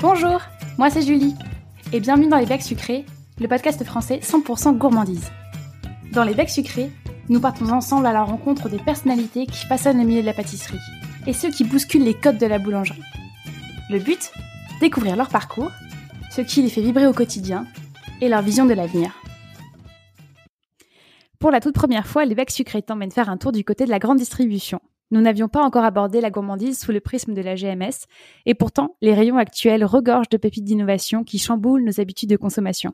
Bonjour, moi c'est Julie, et bienvenue dans Les Becs Sucrés, le podcast français 100% gourmandise. Dans Les Becs Sucrés, nous partons ensemble à la rencontre des personnalités qui façonnent le milieu de la pâtisserie, et ceux qui bousculent les codes de la boulangerie. Le but Découvrir leur parcours, ce qui les fait vibrer au quotidien, et leur vision de l'avenir. Pour la toute première fois, Les Becs Sucrés t'emmènent faire un tour du côté de la grande distribution, nous n'avions pas encore abordé la gourmandise sous le prisme de la GMS, et pourtant, les rayons actuels regorgent de pépites d'innovation qui chamboulent nos habitudes de consommation.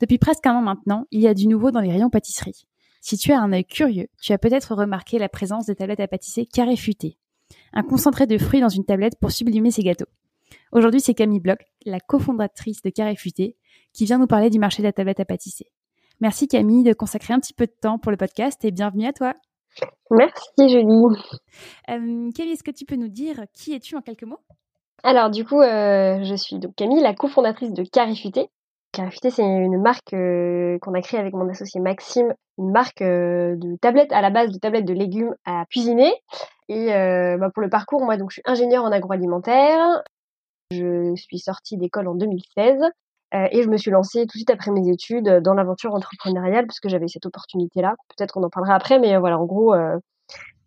Depuis presque un an maintenant, il y a du nouveau dans les rayons pâtisserie. Si tu as un œil curieux, tu as peut-être remarqué la présence des tablettes à pâtisser carré futé, un concentré de fruits dans une tablette pour sublimer ses gâteaux. Aujourd'hui, c'est Camille Bloch, la cofondatrice de Carré Futé, qui vient nous parler du marché de la tablette à pâtisser. Merci Camille de consacrer un petit peu de temps pour le podcast et bienvenue à toi. Merci Julie. Euh, Camille, est-ce que tu peux nous dire qui es-tu en quelques mots? Alors du coup, euh, je suis donc Camille, la cofondatrice de Carifuté. Carifuté, c'est une marque euh, qu'on a créée avec mon associé Maxime, une marque de tablettes à la base de tablettes de légumes à cuisiner. Et bah, pour le parcours, moi donc je suis ingénieure en agroalimentaire. Je suis sortie d'école en 2016 euh, et je me suis lancée tout de suite après mes études euh, dans l'aventure entrepreneuriale parce que j'avais cette opportunité-là. Peut-être qu'on en parlera après, mais euh, voilà, en gros,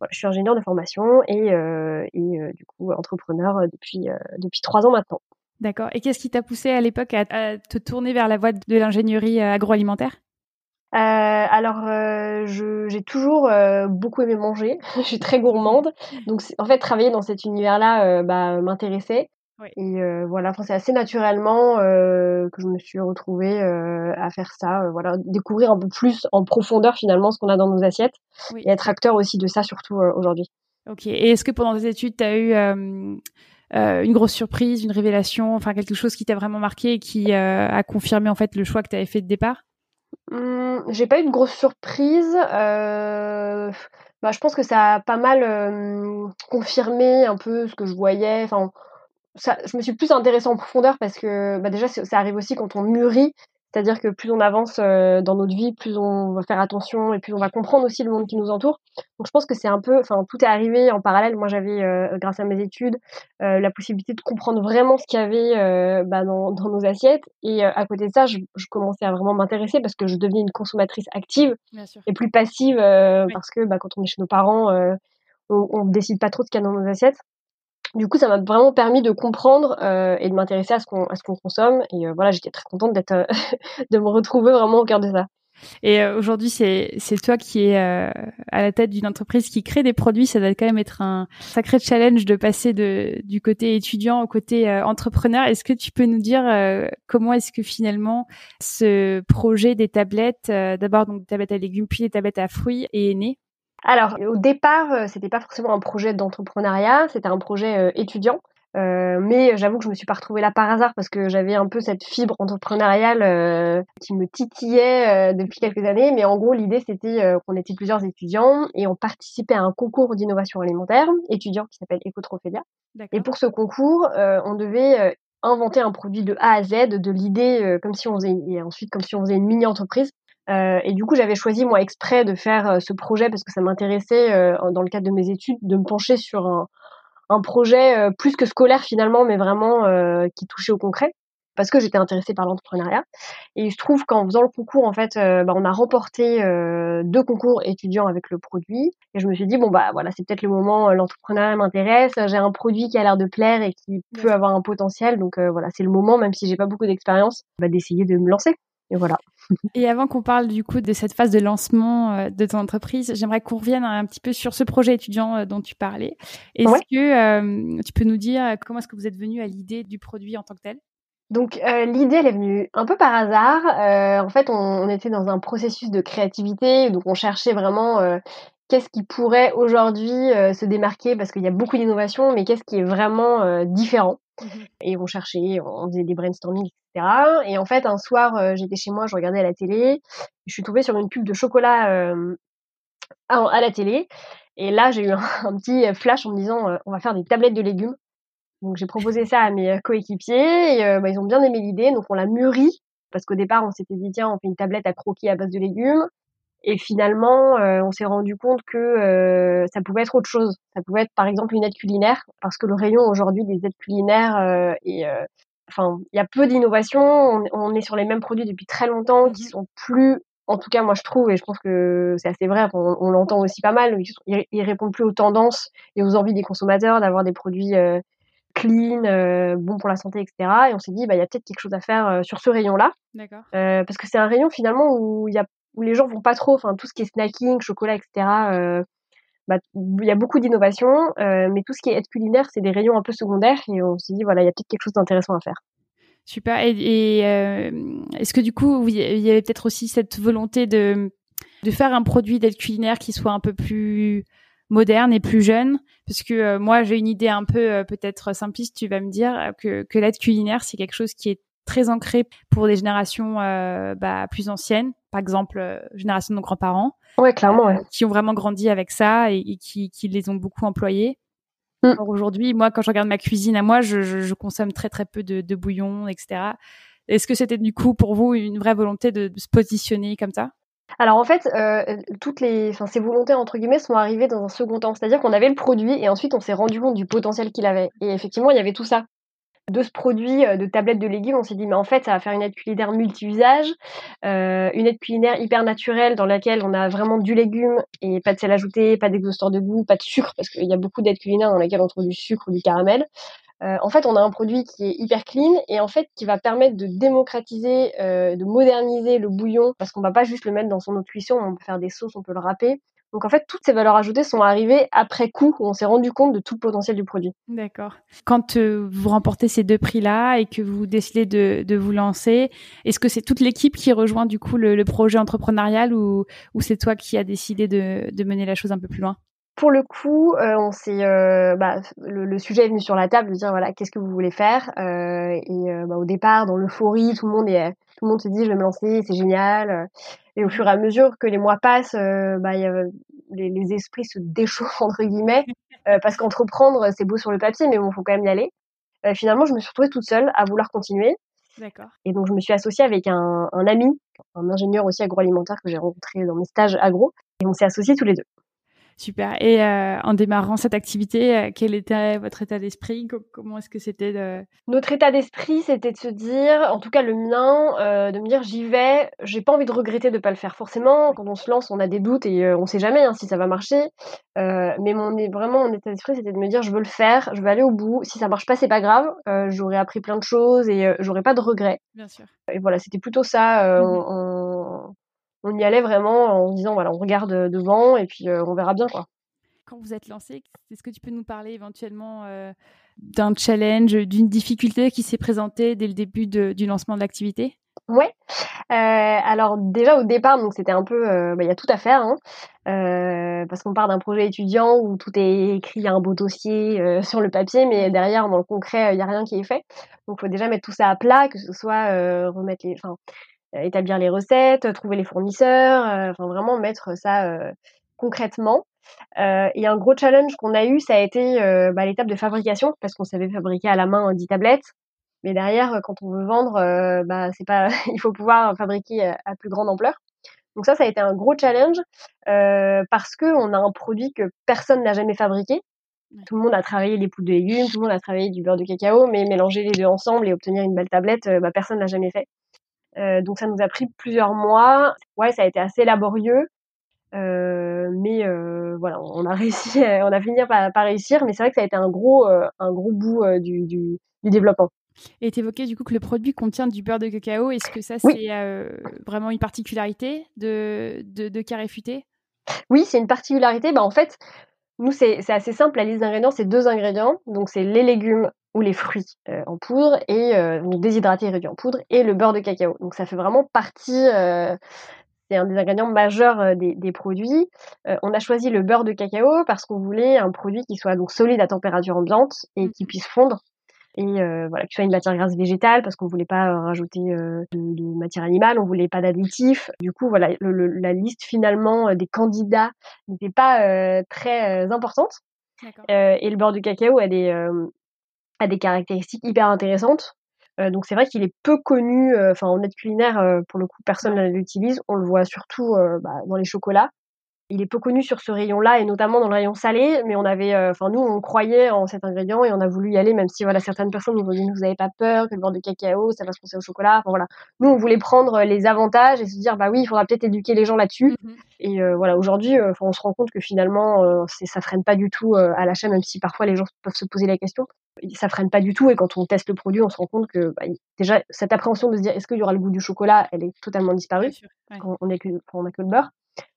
je suis ingénieure de formation et, et du coup entrepreneur depuis depuis trois ans maintenant. D'accord. Et qu'est-ce qui t'a poussé à l'époque à, te tourner vers la voie de l'ingénierie agroalimentaire? Euh, alors, euh, j'ai toujours beaucoup aimé manger. je suis très gourmande, donc en fait, travailler dans cet univers-là bah, m'intéressait. Et euh, voilà, c'est assez naturellement euh, que je me suis retrouvée euh, à faire ça, voilà, découvrir un peu plus en profondeur finalement ce qu'on a dans nos assiettes et être acteur aussi de ça surtout aujourd'hui. Ok. Et est-ce que pendant tes études, tu as eu une grosse surprise, une révélation, enfin quelque chose qui t'a vraiment marqué et qui a confirmé en fait le choix que tu avais fait de départ? Mmh, J'ai pas eu de grosse surprise. Bah, je pense que ça a pas mal confirmé un peu ce que je voyais. Enfin, ça, je me suis plus intéressée en profondeur parce que bah déjà ça arrive aussi quand on mûrit, c'est-à-dire que plus on avance euh, dans notre vie, plus on va faire attention et plus on va comprendre aussi le monde qui nous entoure. Donc je pense que c'est un peu, enfin tout est arrivé en parallèle. Moi j'avais, euh, grâce à mes études, euh, la possibilité de comprendre vraiment ce qu'il y avait bah, dans, dans, nos assiettes. Et à côté de ça, je, je commençais à vraiment m'intéresser parce que je devenais une consommatrice active et plus passive parce que bah, quand on est chez nos parents, on, ne décide pas trop de ce qu'il y a dans nos assiettes. Du coup, ça m'a vraiment permis de comprendre euh, et de m'intéresser à ce qu'on consomme. Et euh, voilà, j'étais très contente d'être euh, de me retrouver vraiment au cœur de ça. Et aujourd'hui, c'est toi qui es à la tête d'une entreprise qui crée des produits. Ça doit quand même être un sacré challenge de passer du côté étudiant au côté entrepreneur. Est-ce que tu peux nous dire comment est-ce que finalement ce projet des tablettes, d'abord donc des tablettes à légumes puis des tablettes à fruits, est né? Alors, au départ, euh, c'était pas forcément un projet d'entrepreneuriat, c'était un projet euh, étudiant. Euh, mais j'avoue que je me suis pas retrouvée là par hasard parce que j'avais un peu cette fibre entrepreneuriale qui me titillait depuis quelques années. Mais en gros, l'idée c'était qu'on était plusieurs étudiants et on participait à un concours d'innovation alimentaire étudiant qui s'appelle Ecotrophédia. Et pour ce concours, on devait inventer un produit de A à Z, de l'idée comme si on faisait et ensuite comme si on faisait une mini entreprise euh, et du coup, j'avais choisi moi exprès de faire euh, ce projet parce que ça m'intéressait euh, dans le cadre de mes études de me pencher sur un, un projet plus que scolaire finalement, mais vraiment qui touchait au concret parce que j'étais intéressée par l'entrepreneuriat. Et il se trouve qu'en faisant le concours, en fait, bah, on a remporté deux concours étudiants avec le produit. Et je me suis dit, bon, bah voilà, c'est peut-être le moment, l'entrepreneuriat m'intéresse, j'ai un produit qui a l'air de plaire et qui peut avoir un potentiel. Donc voilà, c'est le moment, même si j'ai pas beaucoup d'expérience, bah, d'essayer de me lancer. Et voilà. Et avant qu'on parle du coup de cette phase de lancement euh, de ton entreprise, j'aimerais qu'on revienne un petit peu sur ce projet étudiant euh, dont tu parlais. Est-ce que euh, tu peux nous dire comment est-ce que vous êtes venu à l'idée du produit en tant que tel? Donc l'idée elle est venue un peu par hasard. en fait, on, était dans un processus de créativité, donc on cherchait vraiment qu'est-ce qui pourrait aujourd'hui se démarquer? Parce qu'il y a beaucoup d'innovations, mais qu'est-ce qui est vraiment différent? Mmh et on cherchait, on faisait des brainstorming, etc. Et en fait, un soir, euh, j'étais chez moi, je regardais à la télé, je suis tombée sur une pub de chocolat euh, à, la télé. Et là, j'ai eu un, petit flash en me disant, euh, on va faire des tablettes de légumes. Donc j'ai proposé ça à mes coéquipiers et bah, ils ont bien aimé l'idée, donc on l'a mûri parce qu'au départ on s'était dit tiens on fait une tablette à croquis à base de légumes Et finalement, on s'est rendu compte que ça pouvait être autre chose. Ça pouvait être par exemple une aide culinaire, parce que le rayon aujourd'hui des aides culinaires est enfin, il y a peu d'innovation. On, est sur les mêmes produits depuis très longtemps, qui sont plus, en tout cas, moi je trouve, et je pense que c'est assez vrai, on, l'entend aussi pas mal, ils, ils, répondent plus aux tendances et aux envies des consommateurs d'avoir des produits euh, clean, euh, bons pour la santé, etc. Et on s'est dit, bah, il y a peut-être quelque chose à faire euh, sur ce rayon-là. D'accord. parce que c'est un rayon finalement où il y a où les gens vont pas trop, enfin tout ce qui est snacking, chocolat, etc. Bah, il y a beaucoup d'innovations, euh, mais tout ce qui est aide culinaire, c'est des rayons un peu secondaires et on s'est dit, voilà, il y a peut-être quelque chose d'intéressant à faire. Super. Et, euh, est-ce que du coup, il y avait peut-être aussi cette volonté de, de faire un produit d'aide culinaire qui soit un peu plus moderne et plus jeune? Parce que euh, moi, j'ai une idée un peu peut-être simpliste, tu vas me dire, que, que l'aide culinaire, c'est quelque chose qui est très ancré pour des générations bah, plus anciennes, par exemple, génération de nos grands-parents. Ouais, clairement. Ouais. Qui ont vraiment grandi avec ça et, qui, qui, les ont beaucoup employés. Mm. Aujourd'hui, moi, quand je regarde ma cuisine à moi, je, je, je consomme très très peu de, de bouillon, etc. Est-ce que c'était du coup pour vous une vraie volonté de, se positionner comme ça? Alors en fait, euh, toutes les, enfin ces volontés entre guillemets sont arrivées dans un second temps. C'est-à-dire qu'on avait le produit et ensuite on s'est rendu compte du potentiel qu'il avait. Et effectivement, il y avait tout ça de ce produit euh, de tablette de légumes, on s'est dit mais en fait ça va faire une aide culinaire multi-usage, euh, une aide culinaire hyper naturelle dans laquelle on a vraiment du légume et pas de sel ajouté, pas d'exhausteur de goût, pas de sucre parce qu'il y a beaucoup d'aides culinaires dans lesquelles on trouve du sucre ou du caramel. Euh, en fait, on a un produit qui est hyper clean et en fait qui va permettre de démocratiser, de moderniser le bouillon parce qu'on va pas juste le mettre dans son eau de cuisson, on peut faire des sauces, on peut le râper. Donc en fait, toutes ces valeurs ajoutées sont arrivées après coup où on s'est rendu compte de tout le potentiel du produit. D'accord. Quand euh, vous remportez ces deux prix-là et que vous décidez de, vous lancer, est-ce que c'est toute l'équipe qui rejoint du coup le, projet entrepreneurial ou, c'est toi qui as décidé de, mener la chose un peu plus loin? Pour le coup, euh, on s'est, euh, bah, le, sujet est venu sur la table de dire voilà qu'est-ce que vous voulez faire et bah, au départ dans l'euphorie tout le monde est tout le monde se dit je vais me lancer c'est génial et au fur et à mesure que les mois passent, euh, bah, y a, les, les, esprits se déchauffent entre guillemets, euh, parce qu'entreprendre c'est beau sur le papier, mais bon, faut quand même y aller. Euh, finalement, je me suis retrouvée toute seule à vouloir continuer. D'accord. Et donc, je me suis associée avec un, un ami, un ingénieur aussi agroalimentaire que j'ai rencontré dans mes stages agro, et on s'est associés tous les deux. Super. Et euh, en démarrant cette activité, euh, quel était votre état d'esprit? Comment est-ce que c'était de... Notre état d'esprit, c'était de se dire, en tout cas le mien, euh, de me dire j'y vais. J'ai pas envie de regretter de pas le faire. Forcément, quand on se lance, on a des doutes et on sait jamais hein, si ça va marcher. mais mon vraiment mon état d'esprit, c'était de me dire je veux le faire, je veux aller au bout. Si ça marche pas, c'est pas grave. j'aurais appris plein de choses et j'aurais pas de regrets. Bien sûr. Et voilà, c'était plutôt ça. Mmh on y allait vraiment en se disant voilà, on regarde euh, devant et puis euh, on verra bien quoi. Quand vous êtes lancé, est-ce que tu peux nous parler éventuellement euh, d'un challenge, d'une difficulté qui s'est présentée dès le début du lancement de l'activité? Ouais. alors déjà au départ, donc c'était un peu, bah, il y a tout à faire, hein, parce qu'on part d'un projet étudiant où tout est écrit, il y a un beau dossier sur le papier, mais derrière dans le concret, il n'y a rien qui est fait. Donc il faut déjà mettre tout ça à plat, que ce soit remettre les, enfin établir les recettes, trouver les fournisseurs, euh, enfin vraiment mettre ça euh, concrètement. et un gros challenge qu'on a eu, ça a été bah, l'étape de fabrication, parce qu'on savait fabriquer à la main 10 tablettes. Mais derrière, quand on veut vendre, bah, c'est pas, il faut pouvoir fabriquer à plus grande ampleur. Donc ça, ça a été un gros challenge parce que on a un produit que personne n'a jamais fabriqué. Tout le monde a travaillé les poudres de légumes, tout le monde a travaillé du beurre de cacao, mais mélanger les deux ensemble et obtenir une belle tablette, bah, personne n'a jamais fait. Euh, donc ça nous a pris plusieurs mois. Ouais, ça a été assez laborieux. Euh, mais euh, voilà, on a réussi, on a fini par, par réussir, mais c'est vrai que ça a été un gros, un gros bout du, du, du, développement. Et tu évoquais du coup que le produit contient du beurre de cacao. Est-ce que ça, c'est vraiment une particularité de, de, de Carré Oui, c'est une particularité. Bah, en fait, nous, c'est assez simple. La liste d'ingrédients, c'est deux ingrédients. Donc, c'est les légumes ou les fruits euh, en poudre et euh, déshydratés et réduits en poudre et le beurre de cacao. Donc ça fait vraiment partie, euh, c'est un des ingrédients majeurs euh, des, des, produits. on a choisi le beurre de cacao parce qu'on voulait un produit qui soit donc solide à température ambiante et qui mmh. puisse fondre et voilà qui soit une matière grasse végétale parce qu'on voulait pas rajouter de, de, matière animale, on voulait pas d'additifs. Du coup voilà le, la liste finalement des candidats n'était pas très importante. et le beurre de cacao a des, a des caractéristiques hyper intéressantes. donc c'est vrai qu'il est peu connu. Enfin, en aide culinaire, pour le coup, personne ne l'utilise. On le voit surtout bah, dans les chocolats il est peu connu sur ce rayon-là et notamment dans le rayon salé, mais on avait, euh, enfin nous on croyait en cet ingrédient et on a voulu y aller, même si voilà certaines personnes nous ont dit vous n'avez pas peur que le beurre de cacao ça va se penser au chocolat. Enfin voilà, nous on voulait prendre les avantages et se dire bah oui il faudra peut-être éduquer les gens là-dessus. Mm-hmm. Et euh, voilà aujourd'hui, euh, on se rend compte que finalement c'est ça freine pas du tout à l'achat, même si parfois les gens peuvent se poser la question. Ça freine pas du tout et quand on teste le produit, on se rend compte que bah, déjà cette appréhension de se dire est-ce qu'il y aura le goût du chocolat, elle est totalement disparue. On, est que, on a que le beurre.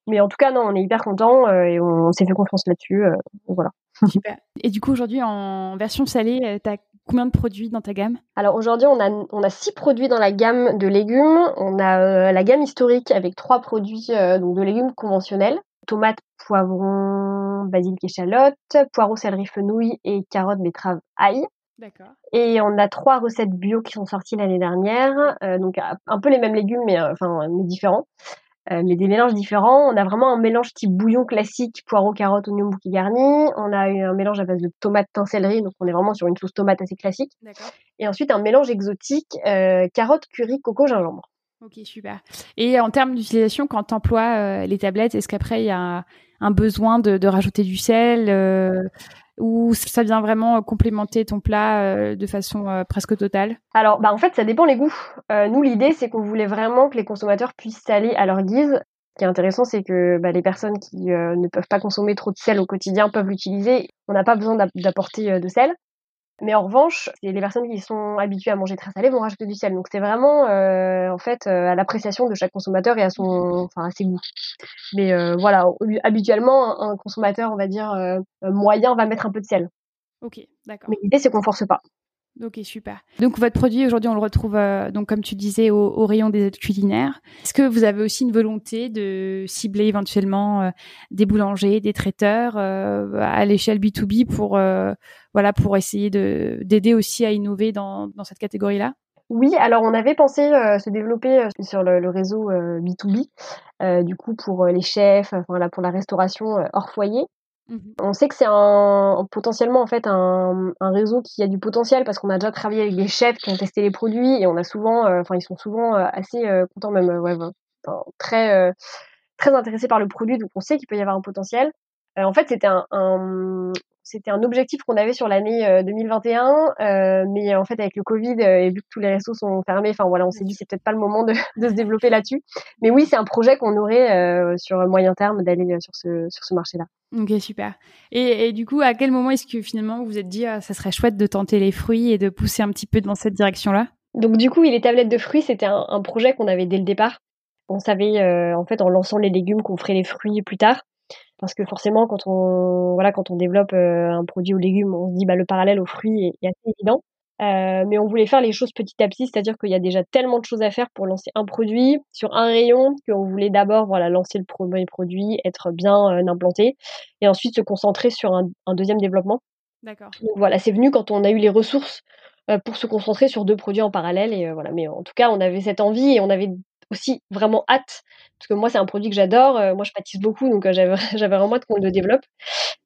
Mais en tout cas, non, on est hyper content euh, et on, s'est fait confiance là-dessus. Euh, voilà. Super. Et du coup, aujourd'hui, en version salée, euh, tu as combien de produits dans ta gamme? Alors aujourd'hui, on a, on a six produits dans la gamme de légumes. On a la gamme historique avec trois produits donc de légumes conventionnels tomates, poivrons, basilic, échalote, poireaux, céleri, fenouil et carottes, betteraves, ail. D'accord. Et on a trois recettes bio qui sont sorties l'année dernière, donc un peu les mêmes légumes mais enfin mais différents. Euh, mais des mélanges différents. On a vraiment un mélange type bouillon classique, poireaux, carottes, oignons, bouquet garni. On a eu un mélange à base de tomates, thym, céleri, donc on est vraiment sur une sauce tomate assez classique. Et ensuite un mélange exotique, euh, carottes, curry, coco, gingembre. Ok, super. Et en termes d'utilisation, quand tu emploies euh, les tablettes, est-ce qu'après il y a un besoin de, rajouter du sel ou ça vient vraiment complémenter ton plat euh, de façon euh, presque totale? Alors, bah en fait, ça dépend les goûts. Euh, nous, l'idée, c'est qu'on voulait vraiment que les consommateurs puissent saler à leur guise. Ce qui est intéressant, c'est que bah, les personnes qui ne peuvent pas consommer trop de sel au quotidien peuvent l'utiliser. On n'a pas besoin d'apporter de sel. Mais en revanche, les personnes qui sont habituées à manger très salé vont rajouter du sel. Donc c'est vraiment euh, en fait euh, à l'appréciation de chaque consommateur et à son, enfin à ses goûts. Mais euh, voilà, habituellement un consommateur, on va dire moyen, va mettre un peu de sel. Ok, d'accord. Mais l'idée c'est qu'on force pas. Ok, super. Donc votre produit aujourd'hui, on le retrouve euh, donc comme tu disais au, rayon des aides culinaires. Est-ce que vous avez aussi une volonté de cibler éventuellement euh, des boulangers, des traiteurs euh, à l'échelle B2B pour voilà pour essayer de d'aider aussi à innover dans, dans cette catégorie-là? Oui, alors on avait pensé se développer sur le, réseau B2B, du coup pour les chefs, enfin là pour la restauration hors foyer. Mmh on sait que c'est un, potentiellement en fait un, réseau qui a du potentiel parce qu'on a déjà travaillé avec des chefs qui ont testé les produits et on a souvent, euh, enfin ils sont souvent euh, assez euh, contents même, ouais, très très intéressés par le produit donc on sait qu'il peut y avoir un potentiel. en fait c'était un, c'était un objectif qu'on avait sur l'année 2021, mais en fait avec le Covid et vu que tous les restos sont fermés, enfin voilà, on s'est dit c'est peut-être pas le moment de, de se développer là-dessus. Mais oui, c'est un projet qu'on aurait sur moyen terme d'aller sur ce sur ce marché-là. Ok, super. Et, et, du coup, à quel moment est-ce que finalement vous vous êtes dit, ah, ça serait chouette de tenter les fruits et de pousser un petit peu dans cette direction-là? Donc du coup, les tablettes de fruits, c'était un, un, projet qu'on avait dès le départ. On savait, euh, en fait, en lançant les légumes, qu'on ferait les fruits plus tard. Parce que forcément, quand on, voilà, quand on développe euh, un produit aux légumes, on se dit, bah, le parallèle aux fruits est assez évident. Euh, mais on voulait faire les choses petit à petit, c'est-à-dire qu'il y a déjà tellement de choses à faire pour lancer un produit sur un rayon qu'on voulait d'abord voilà lancer le premier produit, être bien euh, implanté, et ensuite se concentrer sur un, un deuxième développement. D'accord. Voilà, c'est venu quand on a eu les ressources euh, pour se concentrer sur deux produits en parallèle, et voilà. Mais en tout cas, on avait cette envie et on avait aussi vraiment hâte parce que moi c'est un produit que j'adore moi je pâtisse beaucoup donc j'avais j'avais vraiment hâte qu'on le développe.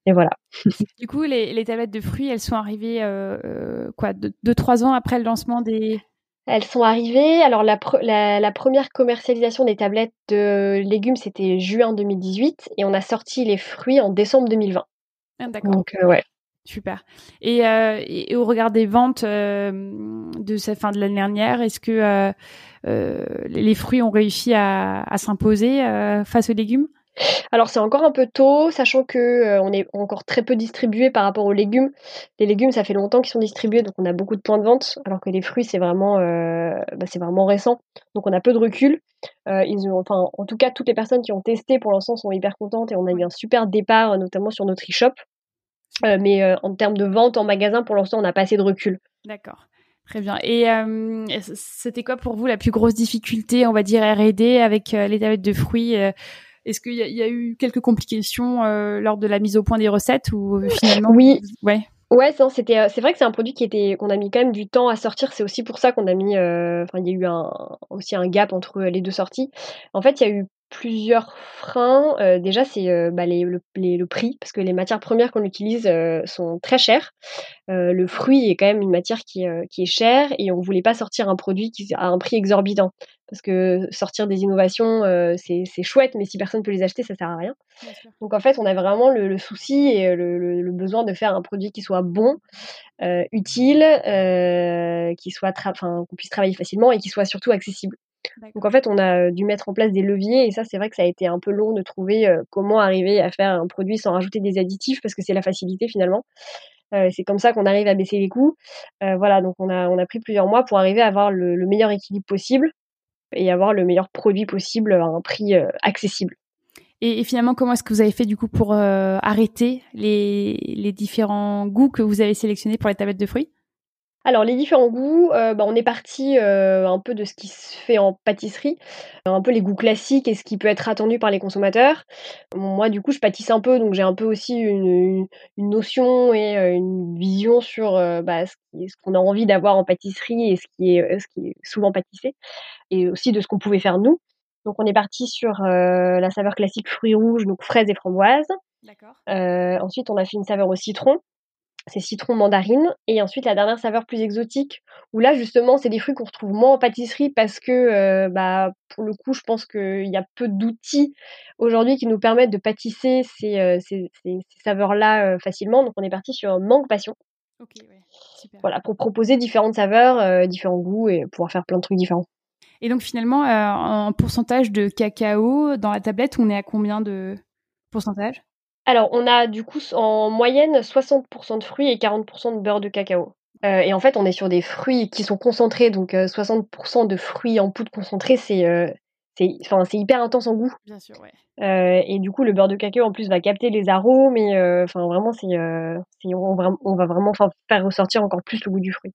Et voilà. Du coup les, les, tablettes de fruits elles sont arrivées euh, quoi deux trois ans après le lancement des elles sont arrivées. Alors la, la, première commercialisation des tablettes de légumes c'était juin 2018 et on a sorti les fruits en décembre 2020 ah, d'accord. Donc ouais Super. Et, euh, et, au regard des ventes euh, de cette fin de l'année dernière, est-ce que euh, les fruits ont réussi à, à s'imposer face aux légumes? Alors c'est encore un peu tôt, sachant que euh, on est encore très peu distribué par rapport aux légumes. Les légumes, ça fait longtemps qu'ils sont distribués, donc on a beaucoup de points de vente, alors que les fruits, c'est vraiment, bah, c'est vraiment récent, donc on a peu de recul. ils ont, enfin, en tout cas, toutes les personnes qui ont testé pour l'instant sont hyper contentes et on a eu un super départ, notamment sur notre e-shop. Euh, mais euh, en termes de vente en magasin, pour l'instant, on n'a pas assez de recul. D'accord. Très bien. Et euh, c'était quoi pour vous la plus grosse difficulté, on va dire R&D avec les tablettes de fruits Est-ce qu'il y, a eu quelques complications lors de la mise au point des recettes ou finalement? Oui. Ouais. Ouais, c'était, c'est vrai que c'est un produit qui était, qu'on a mis quand même du temps à sortir. C'est aussi pour ça qu'on a mis, enfin, il y a eu un, aussi un gap entre les deux sorties. En fait, il y a eu plusieurs freins. déjà, c'est bah, le, le, prix, parce que les matières premières qu'on utilise sont très chères. le fruit est quand même une matière qui, qui est chère et on voulait pas sortir un produit qui a un prix exorbitant. Parce que sortir des innovations, c'est chouette, mais si personne peut les acheter, ça sert à rien. Donc en fait, on avait vraiment le, souci et le, le, besoin de faire un produit qui soit bon, utile, qui soit, enfin, qu'on puisse travailler facilement et qui soit surtout accessible. Donc en fait, on a dû mettre en place des leviers et ça, c'est vrai que ça a été un peu long de trouver comment arriver à faire un produit sans rajouter des additifs parce que c'est la facilité finalement. c'est comme ça qu'on arrive à baisser les coûts. voilà, donc on a, on a pris plusieurs mois pour arriver à avoir le, meilleur équilibre possible et avoir le meilleur produit possible à un prix accessible. Et, finalement, comment est-ce que vous avez fait du coup pour arrêter les, les différents goûts que vous avez sélectionnés pour les tablettes de fruits? Alors les différents goûts, euh, bah, on est parti euh, un peu de ce qui se fait en pâtisserie, un peu les goûts classiques et ce qui peut être attendu par les consommateurs. Moi du coup je pâtisse un peu donc j'ai un peu aussi une, notion et euh, une vision sur bah, ce qu'on a envie d'avoir en pâtisserie et ce qui est, ce qui est souvent pâtissé et aussi de ce qu'on pouvait faire nous. Donc on est parti sur la saveur classique fruits rouges, donc fraises et framboises. D'accord. ensuite on a fait une saveur au citron c'est citron mandarine. Et ensuite, la dernière saveur plus exotique, où là, justement, c'est des fruits qu'on retrouve moins en pâtisserie parce que, euh, bah, pour le coup, je pense qu'il y a peu d'outils aujourd'hui qui nous permettent de pâtisser ces, euh, saveurs-là euh, facilement. Donc, on est parti sur mangue passion. Voilà, pour proposer différentes saveurs, différents goûts et pouvoir faire plein de trucs différents. Et donc, finalement, en pourcentage de cacao dans la tablette, on est à combien de pourcentage? Alors, on a du coup en moyenne 60% de fruits et 40% de beurre de cacao. Euh, et en fait, on est sur des fruits qui sont concentrés, donc 60% euh, de fruits en poudre concentrée, c'est euh, c'est hyper intense en goût. Bien sûr, ouais. et du coup, le beurre de cacao en plus va capter les arômes et enfin vraiment, c'est on, on, va vraiment faire ressortir encore plus le goût du fruit.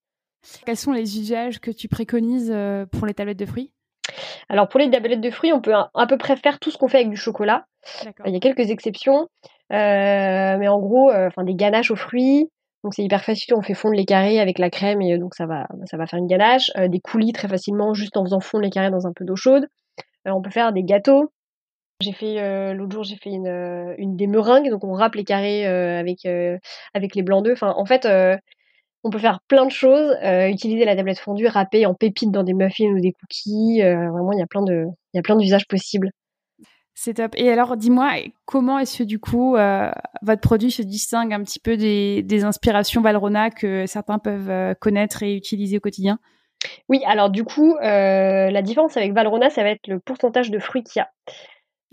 Quels sont les usages que tu préconises pour les tablettes de fruits? Alors pour les tablettes de fruits, on peut à, peu près faire tout ce qu'on fait avec du chocolat. Il y a quelques exceptions, mais en gros, euh, enfin des ganaches aux fruits. Donc c'est hyper facile, on fait fondre les carrés avec la crème et donc ça va, ça va faire une ganache. Euh, des coulis très facilement, juste en faisant fondre les carrés dans un peu d'eau chaude. on peut faire des gâteaux. J'ai fait l'autre jour, j'ai fait une, une des meringues, donc on râpe les carrés avec avec les blancs d'œufs. Enfin, en fait, on peut faire plein de choses, euh, utiliser la tablette fondue, râper en pépites dans des muffins ou des cookies. Euh, vraiment, il y a il y a plein d'usages possibles. C'est top. Et alors, dis-moi, comment est-ce que du coup, euh, votre produit se distingue un petit peu des, des inspirations Valrona que certains peuvent connaître et utiliser au quotidien? Oui, alors du coup, la différence avec Valrona, ça va être le pourcentage de fruits qu'il y a.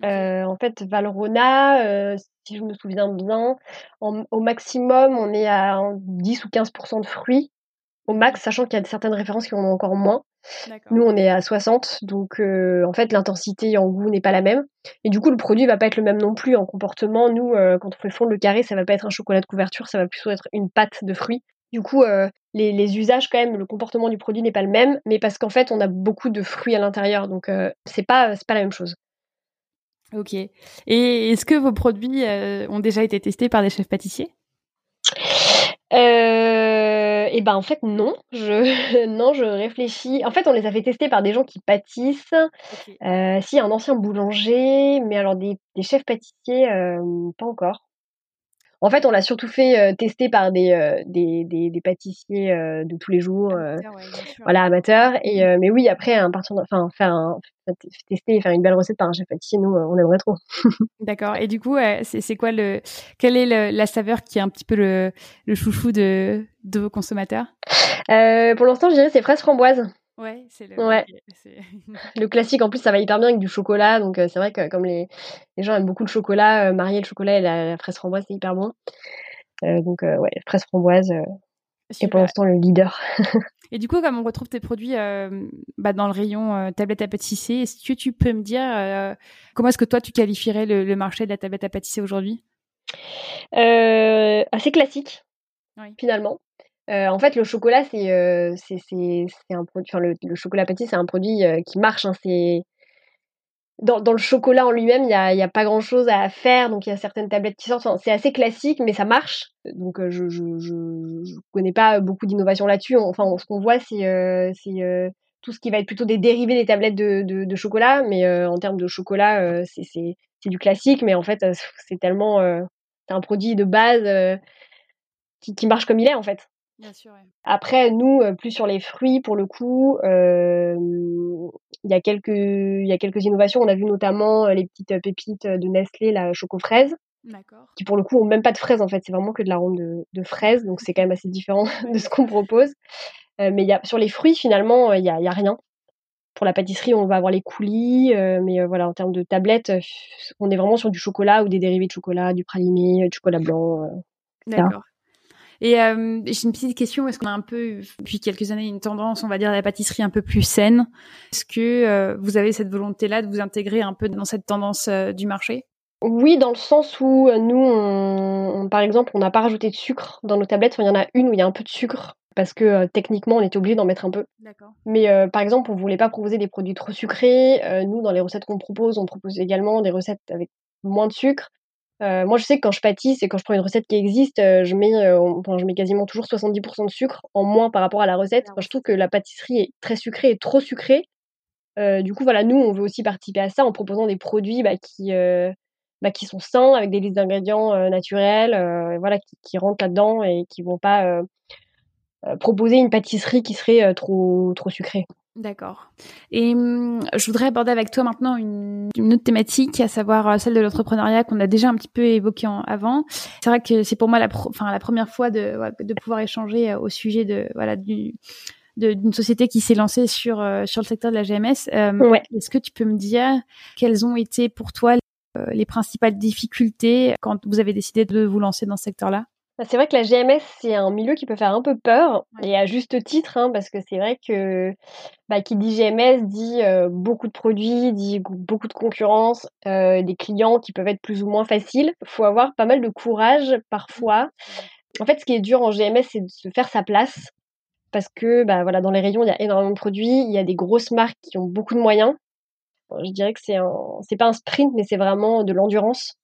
Euh, en fait, Valrona, euh, si je me souviens bien, au maximum, on est à 10 ou 15% de fruits au max, sachant qu'il y a certaines références qui en ont encore moins. Nous, on est à 60, donc euh, en fait, l'intensité en goût n'est pas la même. Et du coup, le produit va pas être le même non plus en comportement. Nous, quand on fait fondre le carré, ça va pas être un chocolat de couverture, ça va plutôt être une pâte de fruits. Du coup, les, les, usages quand même, le comportement du produit n'est pas le même, mais parce qu'en fait, on a beaucoup de fruits à l'intérieur, donc c'est pas pas la même chose. Ok. Et est-ce que vos produits euh, ont déjà été testés par des chefs pâtissiers? Euh, et ben en fait non, je non je réfléchis. En fait on les a fait tester par des gens qui pâtissent. Euh, si un ancien boulanger, mais alors des, des chefs pâtissiers pas encore. En fait, on l'a surtout fait euh, tester par des, euh, des, des, pâtissiers euh, de tous les jours, voilà, amateurs. Et, mmh. mais oui, après, un partir, enfin, faire un, tester et faire une belle recette par un chef pâtissier, nous, on aimerait trop. D'accord. Et du coup, c'est quoi le, quelle est la saveur qui est un petit peu le, le chouchou de, de vos consommateurs? Pour l'instant, je dirais c'est fraise framboise. Ouais, c'est le... le classique. En plus, ça va hyper bien avec du chocolat. Donc, euh, c'est vrai que comme les, les gens aiment beaucoup le chocolat, euh, marier le chocolat et la, fraise framboise, c'est hyper bon. Euh, donc, ouais, fraise framboise, c'est pour l'instant le leader. et du coup, comme on retrouve tes produits bah, dans le rayon tablette à pâtisser, est-ce que tu peux me dire comment est-ce que toi, tu qualifierais le, marché de la tablette à pâtisser aujourd'hui? Assez classique, finalement. En fait, le chocolat, c'est euh, un produit. Enfin, le, chocolat pâtissier, c'est un produit qui marche. Hein, c'est dans, dans, le chocolat en lui-même, il n'y a, a, pas grand-chose à faire. Donc, il y a certaines tablettes qui sortent. C'est assez classique, mais ça marche. Donc, je je, je, je connais pas beaucoup d'innovation là-dessus. Enfin, ce qu'on voit, c'est tout ce qui va être plutôt des dérivés des tablettes de, chocolat. Mais en termes de chocolat, c'est du classique. Mais en fait, c'est tellement. c'est un produit de base qui, qui, marche comme il est, en fait. Après, nous, plus sur les fruits, pour le coup, il y, a quelques, y a quelques innovations. On a vu notamment les petites pépites de Nestlé, la choco-fraise. Qui pour le coup ont même pas de fraises en fait, c'est vraiment que de l'arôme de, de fraises, donc c'est quand même assez différent de ce qu'on propose. mais y a, sur les fruits finalement, il n'y a, y a rien. Pour la pâtisserie, on va avoir les coulis, mais voilà, en termes de tablettes, on est vraiment sur du chocolat ou des dérivés de chocolat, du praliné, du chocolat blanc. D'accord. Et euh, j'ai une petite question. Est-ce qu'on a un peu, depuis quelques années, une tendance, on va dire, à la pâtisserie un peu plus saine? Est-ce que euh, vous avez cette volonté-là de vous intégrer un peu dans cette tendance euh, du marché? Oui, dans le sens où nous, on, par exemple, on n'a pas rajouté de sucre dans nos tablettes. il y en a une où il y a un peu de sucre parce que techniquement, on était obligé d'en mettre un peu. Mais par exemple, on voulait pas proposer des produits trop sucrés. nous, dans les recettes qu'on propose, on propose également des recettes avec moins de sucre. Euh, moi, je sais que quand je pâtisse et quand je prends une recette qui existe, euh, je, mets, euh, je mets quasiment toujours 70% de sucre en moins par rapport à la recette. je trouve que la pâtisserie est très sucrée et trop sucrée. du coup, voilà, nous, on veut aussi participer à ça en proposant des produits bah, qui, bah, qui sont sains, avec des listes d'ingrédients naturels, voilà, qui, qui rentrent là-dedans et qui vont pas proposer une pâtisserie qui serait trop, trop sucrée. D'accord. Et hum, je voudrais aborder avec toi maintenant une, autre thématique, à savoir euh, celle de l'entrepreneuriat qu'on a déjà un petit peu évoqué avant. C'est vrai que c'est pour moi la, enfin, la première fois de, de pouvoir échanger euh, au sujet de voilà du d'une société qui s'est lancée sur euh, sur le secteur de la GMS. Est-ce que tu peux me dire quelles ont été pour toi les principales difficultés quand vous avez décidé de vous lancer dans ce secteur-là? Bah, c'est vrai que la GMS, c'est un milieu qui peut faire un peu peur, et à juste titre, hein, parce que c'est vrai que bah, qui dit GMS dit beaucoup de produits, dit beaucoup de concurrence, des clients qui peuvent être plus ou moins faciles. Il faut avoir pas mal de courage parfois. En fait, ce qui est dur en GMS, c'est de se faire sa place, parce que bah, voilà, dans les rayons, il y a énormément de produits, il y a des grosses marques qui ont beaucoup de moyens. Je dirais que c'est c'est pas un sprint, mais c'est vraiment de l'endurance.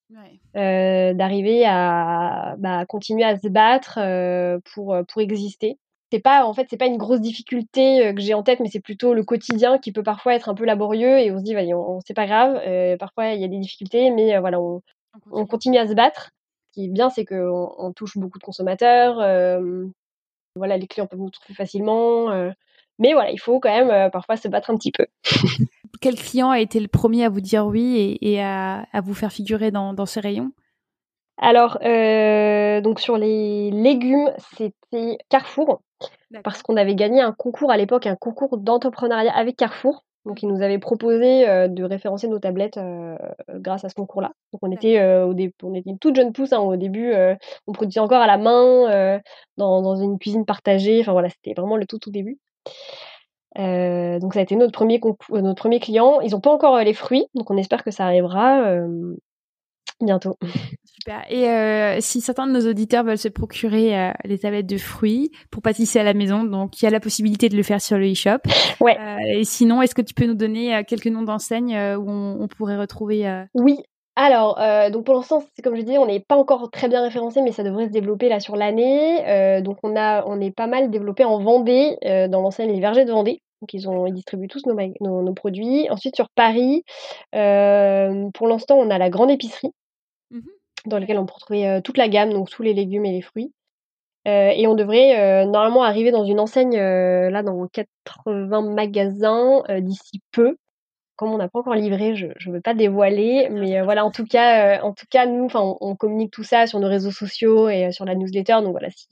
Euh, d'arriver à bah, continuer à se battre euh, pour, euh, pour exister. C'est pas en fait c'est pas une grosse difficulté que j'ai en tête, mais c'est plutôt le quotidien qui peut parfois être un peu laborieux et on se dit on, c'est pas grave. parfois il y a des difficultés, mais voilà on, on, continue. à se battre. Ce qui est bien, c'est qu'on on touche beaucoup de consommateurs. voilà, les clients peuvent nous trouver facilement. mais voilà, il faut quand même parfois se battre un petit peu. quel client a été le premier à vous dire oui et, à, vous faire figurer dans, ces rayons? Alors, euh, donc sur les légumes, c'était Carrefour, parce qu'on avait gagné un concours à l'époque, un concours d'entrepreneuriat avec Carrefour. Donc, ils nous avaient proposé euh, de référencer nos tablettes euh, grâce à ce concours-là. Donc, on était, au on était une toute jeune pousse. Hein, au début, on produisait encore à la main, dans, dans, une cuisine partagée. Enfin, voilà, c'était vraiment le tout, tout début. Euh, donc ça a été notre premier, euh, notre premier client. Ils n'ont pas encore euh, les fruits, donc on espère que ça arrivera bientôt. Super. Et si certains de nos auditeurs veulent se procurer les tablettes de fruits pour pâtisser à la maison, donc il y a la possibilité de le faire sur le e-shop. Ouais. et sinon, est-ce que tu peux nous donner quelques noms d'enseignes où on, pourrait retrouver Oui. Alors, donc pour l'instant, c'est comme je disais, on n'est pas encore très bien référencé, mais ça devrait se développer là sur l'année. donc on a, on est pas mal développé en Vendée, dans l'enseigne Les Vergers de Vendée. Donc ils, ont, ils distribuent tous nos, nos, produits. Ensuite sur Paris, pour l'instant on a la grande épicerie, mmh dans laquelle on peut retrouver toute la gamme, donc tous les légumes et les fruits. et on devrait normalement arriver dans une enseigne là dans 80 magasins d'ici peu comme on n'a pas encore livré, je ne veux pas dévoiler, mais euh, voilà, en tout cas, euh, en tout cas, nous, enfin, on, communique tout ça sur nos réseaux sociaux et euh, sur la newsletter. Donc voilà, si,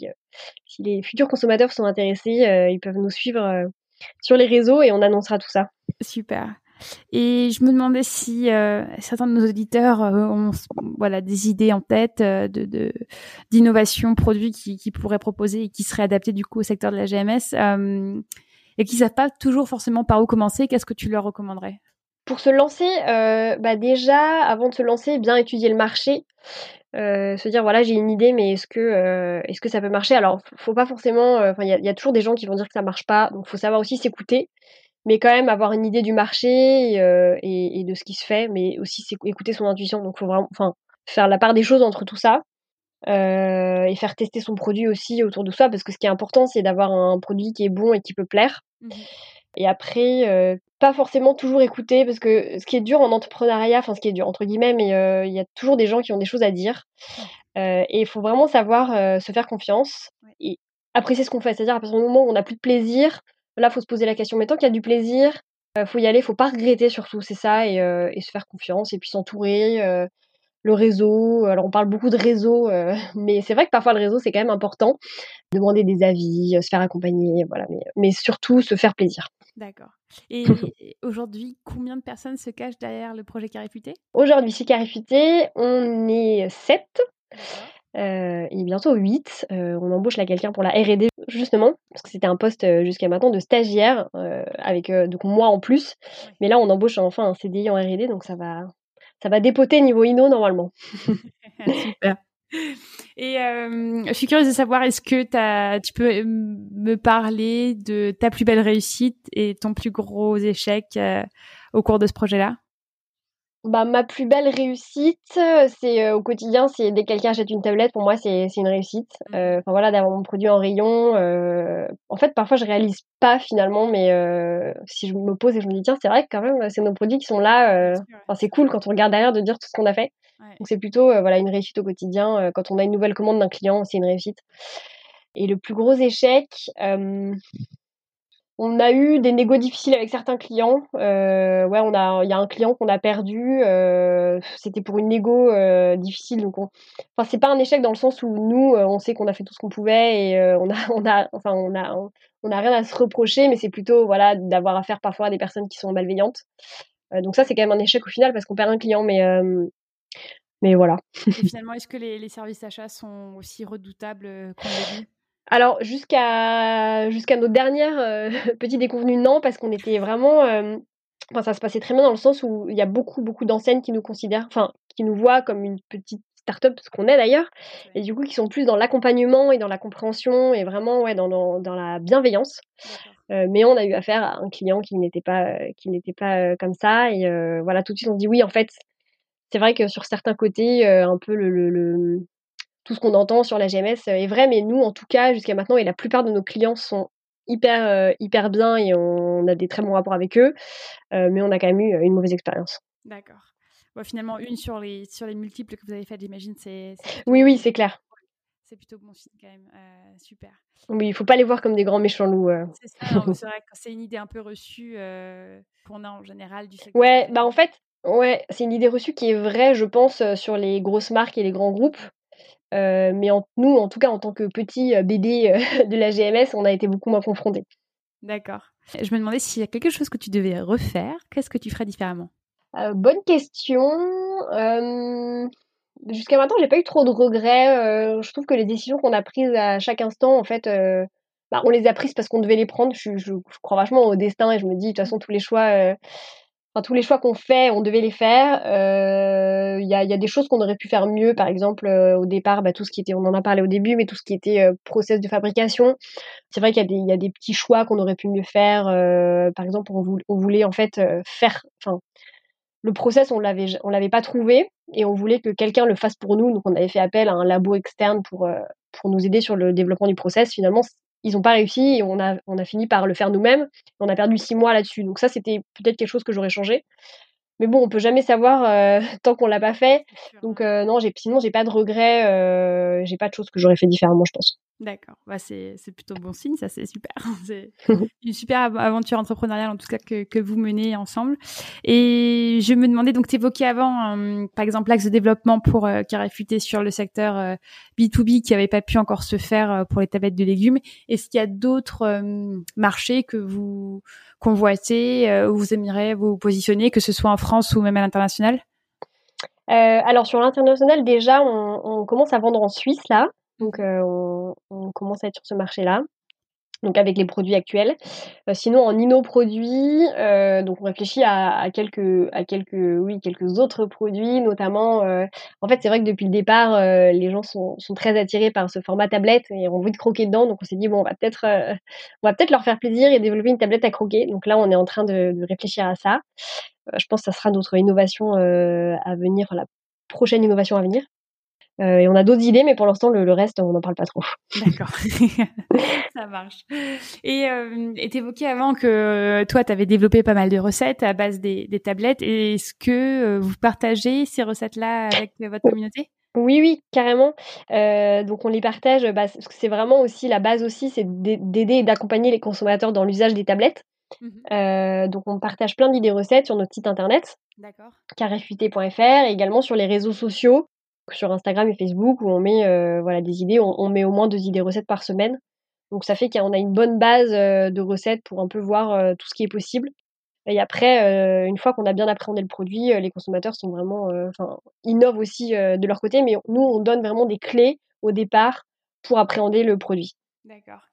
si les futurs consommateurs sont intéressés, ils peuvent nous suivre sur les réseaux et on annoncera tout ça. Super. Et je me demandais si certains de nos auditeurs ont voilà des idées en tête de d'innovation produits qui, qui pourraient proposer et qui seraient adaptés du coup au secteur de la GMS et qui savent pas toujours forcément par où commencer. Qu'est-ce que tu leur recommanderais? Pour se lancer, euh, bah déjà, avant de se lancer, bien étudier le marché. Euh, se dire voilà j'ai une idée mais est-ce que euh, ça peut marcher? Alors faut pas forcément il y, a toujours des gens qui vont dire que ça marche pas donc faut savoir aussi s'écouter mais quand même avoir une idée du marché et, de ce qui se fait mais aussi écouter son intuition. Donc faut vraiment faire la part des choses entre tout ça et faire tester son produit aussi autour de soi parce que ce qui est important c'est d'avoir un produit qui est bon et qui peut plaire. Mmh Et après, pas forcément toujours écouter parce que ce qui est dur en entrepreneuriat, enfin ce qui est dur entre guillemets, mais il y a toujours des gens qui ont des choses à dire. et il faut vraiment savoir se faire confiance et apprécier ce qu'on fait. C'est-à-dire à partir du moment où on n'a plus de plaisir, là, faut se poser la question. Mais tant qu'il y a du plaisir, faut y aller, faut pas regretter surtout, c'est ça, et, et, se faire confiance et puis s'entourer le réseau. Alors on parle beaucoup de réseau, euh, mais c'est vrai que parfois le réseau c'est quand même important. Demander des avis, euh, se faire accompagner, voilà, mais, mais surtout se faire plaisir. D'accord. Et aujourd'hui, combien de personnes se cachent derrière le projet Carifuté Aujourd'hui, chez Carifuté, on est 7. Euh, et bientôt 8. on embauche là quelqu'un pour la R&D justement parce que c'était un poste jusqu'à maintenant de stagiaire avec donc moi en plus. Mais là on embauche enfin un CDI en R&D donc ça va ça va dépoter niveau Inno normalement. Super. Et euh, je suis curieuse de savoir, est-ce que tu peux me parler de ta plus belle réussite et ton plus gros échec euh, au cours de ce projet-là? Bah, ma plus belle réussite, euh, c'est euh, au quotidien, c'est dès que quelqu'un achète une tablette, pour moi, c'est une réussite. Mmh. Euh, enfin voilà, d'avoir mon produit en rayon. en fait, parfois, je réalise pas finalement, mais si je me pose et je me dis, tiens, c'est vrai que quand même, c'est nos produits qui sont là. Enfin, c'est cool quand on regarde derrière de dire tout ce qu'on a fait. Donc, c'est plutôt voilà, une réussite au quotidien. quand on a une nouvelle commande d'un client, c'est une réussite. Et le plus gros échec, on a eu des négos difficiles avec certains clients. Euh, on a, il y a un client qu'on a perdu. Euh, c'était pour une négo euh, difficile. Donc, on... enfin, c'est pas un échec dans le sens où nous, on sait qu'on a fait tout ce qu'on pouvait et on a, on a, enfin, on a, rien à se reprocher, mais c'est plutôt, voilà, d'avoir affaire parfois à des personnes qui sont malveillantes. donc ça, c'est quand même un échec au final parce qu'on perd un client, mais mais voilà. Et finalement, est-ce que les, services achats sont aussi redoutables qu'on l'a vu alors jusqu'à jusqu'à nos dernières euh, petits déconvenus, non, parce qu'on était vraiment. Euh, enfin, ça se passait très bien dans le sens où il y a beaucoup beaucoup d'enseignes qui nous considèrent, enfin, qui nous voient comme une petite start-up, ce qu'on est d'ailleurs, et du coup qui sont plus dans l'accompagnement et dans la compréhension et vraiment ouais dans, dans, dans la bienveillance. Euh, mais on a eu affaire à un client qui n'était pas qui n'était pas comme ça et voilà tout de suite on dit oui en fait c'est vrai que sur certains côtés un peu le, le tout ce qu'on entend sur la GMS euh, est vrai, mais nous, en tout cas, jusqu'à maintenant, et la plupart de nos clients sont hyper, euh, hyper bien et on a des très bons rapports avec eux, euh, mais on a quand même eu une mauvaise expérience. D'accord. finalement, une sur les, sur les multiples que vous avez fait, j'imagine, c'est. Oui, oui, c'est clair. C'est plutôt bon signe quand même. super. Oui, il faut pas les voir comme des grands méchants loups. C'est ça, c'est vrai que c'est une idée un peu reçue qu'on a en général du secteur. Ouais, bah en fait, ouais, c'est une idée reçue qui est vraie, je pense, sur les grosses marques et les grands groupes. Euh, mais nous, en tout cas, en tant que petit euh, bébé euh, de la GMS, on a été beaucoup moins confrontés. D'accord. Je me demandais s'il y a quelque chose que tu devais refaire, qu'est-ce que tu ferais différemment? Bonne question. Jusqu'à maintenant, j'ai pas eu trop de regrets. je trouve que les décisions qu'on a prises à chaque instant, en fait, bah, on les a prises parce qu'on devait les prendre. Je, je, crois vachement au destin et je me dis, de toute façon, tous les choix tous les choix qu'on fait, on devait les faire. Il euh, y, a, y, a, des choses qu'on aurait pu faire mieux, par exemple euh, au départ, bah, tout ce qui était, on en a parlé au début, mais tout ce qui était euh, process de fabrication. C'est vrai qu'il y, y, a des petits choix qu'on aurait pu mieux faire. par exemple, on voulait, on voulait en fait faire, enfin, le process, on l'avait, on l'avait pas trouvé et on voulait que quelqu'un le fasse pour nous. Donc, on avait fait appel à un labo externe pour pour nous aider sur le développement du process. Finalement, ils n'ont pas réussi et on a, on a fini par le faire nous-mêmes. On a perdu six mois là-dessus. Donc ça, c'était peut-être quelque chose que j'aurais changé. Mais bon, on peut jamais savoir euh, tant qu'on l'a pas fait. Donc euh, non, j'ai, sinon j'ai pas de regrets, euh, j'ai pas de choses que j'aurais fait différemment, je pense. D'accord, bah, c'est, plutôt bon signe, ça c'est super. c'est une super aventure entrepreneuriale en tout cas que, que vous menez ensemble. Et je me demandais, donc tu évoquais avant, par exemple, l'axe de développement pour qui a réfuté sur le secteur B2B qui avait pas pu encore se faire pour les tablettes de légumes. Est-ce qu'il y a d'autres marchés que vous convoitez, où vous aimeriez vous positionner, que ce soit en France ou même à l'international? Euh, alors sur l'international déjà on, on, commence à vendre en Suisse là, donc euh, on, commence à être sur ce marché-là donc avec les produits actuels. Euh, sinon en inno produits, euh, donc on réfléchit à, quelques à quelques oui quelques autres produits, notamment. En fait, c'est vrai que depuis le départ, les gens sont, très attirés par ce format tablette et ont envie de croquer dedans. Donc on s'est dit bon, on va peut-être on peut-être leur faire plaisir et développer une tablette à croquer. Donc là, on est en train de, de réfléchir à ça. je pense que ça sera notre innovation à venir, la prochaine innovation à venir. Euh, et on a d'autres idées, mais pour l'instant, le, reste, on n'en parle pas trop. D'accord, ça marche. Et euh, évoqué avant que euh, toi, tu avais développé pas mal de recettes à base des, des tablettes. Est-ce que euh, vous partagez ces recettes-là avec votre communauté? Oui, oui, carrément. Euh, donc on les partage, bah, parce que c'est vraiment aussi la base aussi, c'est d'aider et d'accompagner les consommateurs dans l'usage des tablettes. Mmh euh, donc on partage plein d'idées recettes sur notre site internet, carrefuité.fr, et également sur les réseaux sociaux, sur Instagram et Facebook, où on met euh, voilà des idées, on, met au moins deux idées recettes par semaine. Donc ça fait qu'on a une bonne base de recettes pour un peu voir tout ce qui est possible. Et après, une fois qu'on a bien appréhendé le produit, les consommateurs sont vraiment, enfin, innovent aussi de leur côté, mais nous, on donne vraiment des clés au départ pour appréhender le produit. D'accord.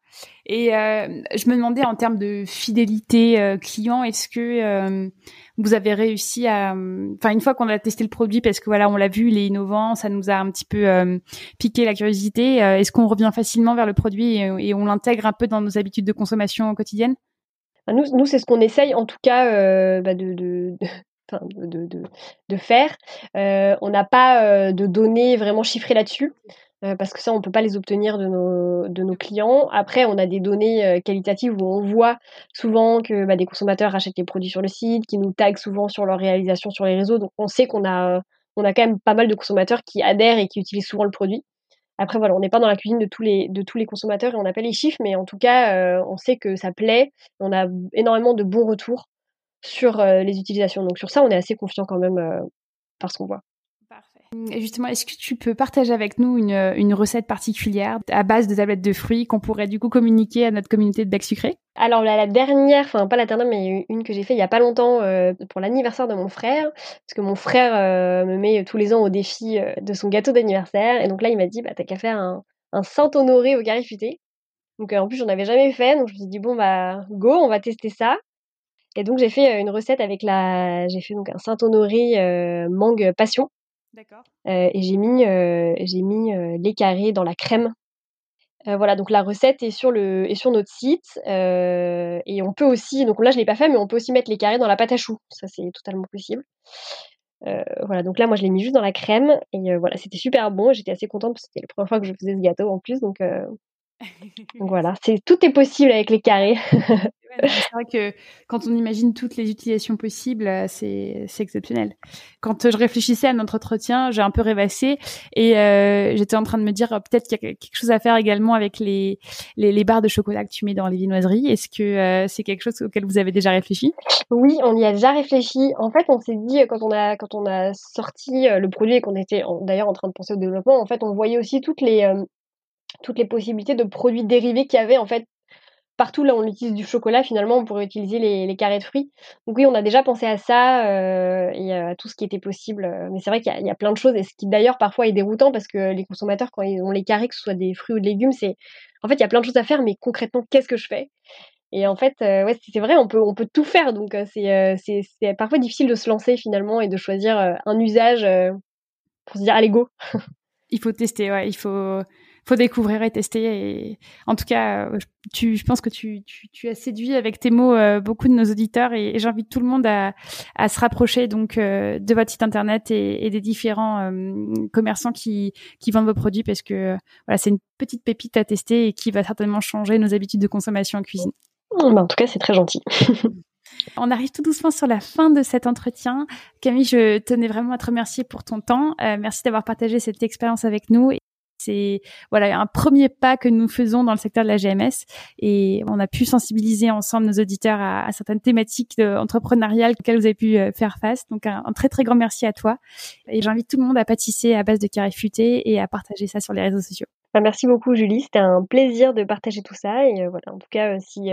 Et euh, je me demandais en termes de fidélité euh, client, est-ce que euh, vous avez réussi à, enfin une fois qu'on a testé le produit, parce que voilà, on l'a vu, il est innovant, ça nous a un petit peu piqué la curiosité. est-ce qu'on revient facilement vers le produit et, on l'intègre un peu dans nos habitudes de consommation quotidienne bah, Nous, c'est ce qu'on essaye en tout cas bah, de, faire. on n'a pas de données vraiment chiffrées là-dessus. Euh, parce que ça, on ne peut pas les obtenir de nos, clients. Après, on a des données euh, qualitatives où on voit souvent que bah, des consommateurs achètent les produits sur le site, qui nous taguent souvent sur leur réalisation sur les réseaux. Donc, on sait qu'on a, on a quand même pas mal de consommateurs qui adhèrent et qui utilisent souvent le produit. Après, voilà, on n'est pas dans la cuisine de tous les, de tous les consommateurs et on n'a pas les chiffres, mais en tout cas, euh, on sait que ça plaît. On a énormément de bons retours sur les utilisations. Donc, sur ça, on est assez confiant quand même parce qu'on voit. Justement, est-ce que tu peux partager avec nous une, recette particulière à base de tablettes de fruits qu'on pourrait du coup communiquer à notre communauté de becs sucrés Alors la, dernière, enfin pas la dernière, mais une que j'ai fait il y a pas longtemps euh, pour l'anniversaire de mon frère, parce que mon frère euh, me met tous les ans au défi euh, de son gâteau d'anniversaire, et donc là il m'a dit bah t'as qu'à faire un, un Saint-Honoré au carré. Donc en plus j'en avais jamais fait, donc je me suis dit bon bah go, on va tester ça. Et donc j'ai fait une recette avec la, j'ai fait donc un Saint-Honoré mangue passion. D'accord. Euh, et j'ai mis, euh, mis euh, les carrés dans la crème. voilà, donc la recette est sur, le, est sur notre site. et on peut aussi, donc là je ne l'ai pas fait, mais on peut aussi mettre les carrés dans la pâte à choux. Ça, c'est totalement possible. voilà, donc là, moi, je l'ai mis juste dans la crème. Et voilà, c'était super bon. J'étais assez contente parce que c'était la première fois que je faisais ce gâteau en plus. Donc, donc voilà, c'est, tout est possible avec les carrés. c'est vrai que quand on imagine toutes les utilisations possibles, euh, c'est, exceptionnel. Quand je réfléchissais à notre entretien, j'ai un peu rêvassé et euh, j'étais en train de me dire euh, peut-être qu'il y a quelque chose à faire également avec les, les, barres de chocolat que tu mets dans les viennoiseries. Est-ce que c'est quelque chose auquel vous avez déjà réfléchi? Oui, on y a déjà réfléchi. En fait, on s'est dit quand on a quand on a sorti le produit et qu'on était d'ailleurs en train de penser au développement, en fait, on voyait aussi toutes les toutes les possibilités de produits dérivés qu'il y avait en fait partout là on utilise du chocolat, finalement on pourrait utiliser les, carrés de fruits. Donc oui, on a déjà pensé à ça euh, et à tout ce qui était possible. Mais c'est vrai qu'il y, a plein de choses et ce qui d'ailleurs parfois est déroutant parce que les consommateurs quand ils ont les carrés, que ce soit des fruits ou des légumes, c'est en fait il y a plein de choses à faire, mais concrètement qu'est-ce que je fais? Et en fait, euh, ouais, c'est vrai, on peut on peut tout faire. Donc euh, c'est c'est parfois difficile de se lancer finalement et de choisir un usage pour se dire allez go. il faut tester, ouais, il faut faut découvrir et tester. Et en tout cas, euh, tu, je pense que tu, tu, tu as séduit avec tes mots euh, beaucoup de nos auditeurs et, j'invite tout le monde à, à se rapprocher donc euh, de votre site internet et, et des différents commerçants qui, qui vendent vos produits parce que voilà, c'est une petite pépite à tester et qui va certainement changer nos habitudes de consommation en cuisine. Bah, en tout cas, c'est très gentil. On arrive tout doucement sur la fin de cet entretien. Camille, je tenais vraiment à te remercier pour ton temps. merci d'avoir partagé cette expérience avec nous c'est voilà un premier pas que nous faisons dans le secteur de la GMS et on a pu sensibiliser ensemble nos auditeurs à, certaines thématiques entrepreneuriales auxquelles vous avez pu euh, faire face. Donc un, très très grand merci à toi et j'invite tout le monde à pâtisser à base de carré futé et à partager ça sur les réseaux sociaux. Bah, merci beaucoup Julie, c'était un plaisir de partager tout ça et euh, voilà en tout cas euh, si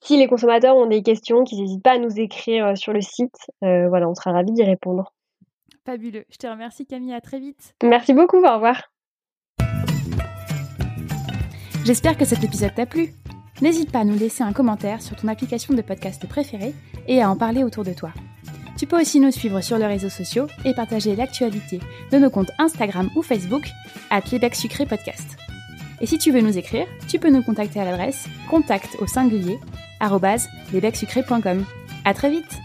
si les consommateurs ont des questions, qu'ils n'hésitent pas à nous écrire sur le site. voilà, on sera ravis d'y répondre. Fabuleux. Je te remercie Camille, à très vite. Merci beaucoup, au revoir. J'espère que cet épisode t'a plu. N'hésite pas à nous laisser un commentaire sur ton application de podcast préférée et à en parler autour de toi. Tu peux aussi nous suivre sur les réseaux sociaux et partager l'actualité de nos comptes Instagram ou Facebook à Sucré Podcast. Et si tu veux nous écrire, tu peux nous contacter à l'adresse contact au singulier À très vite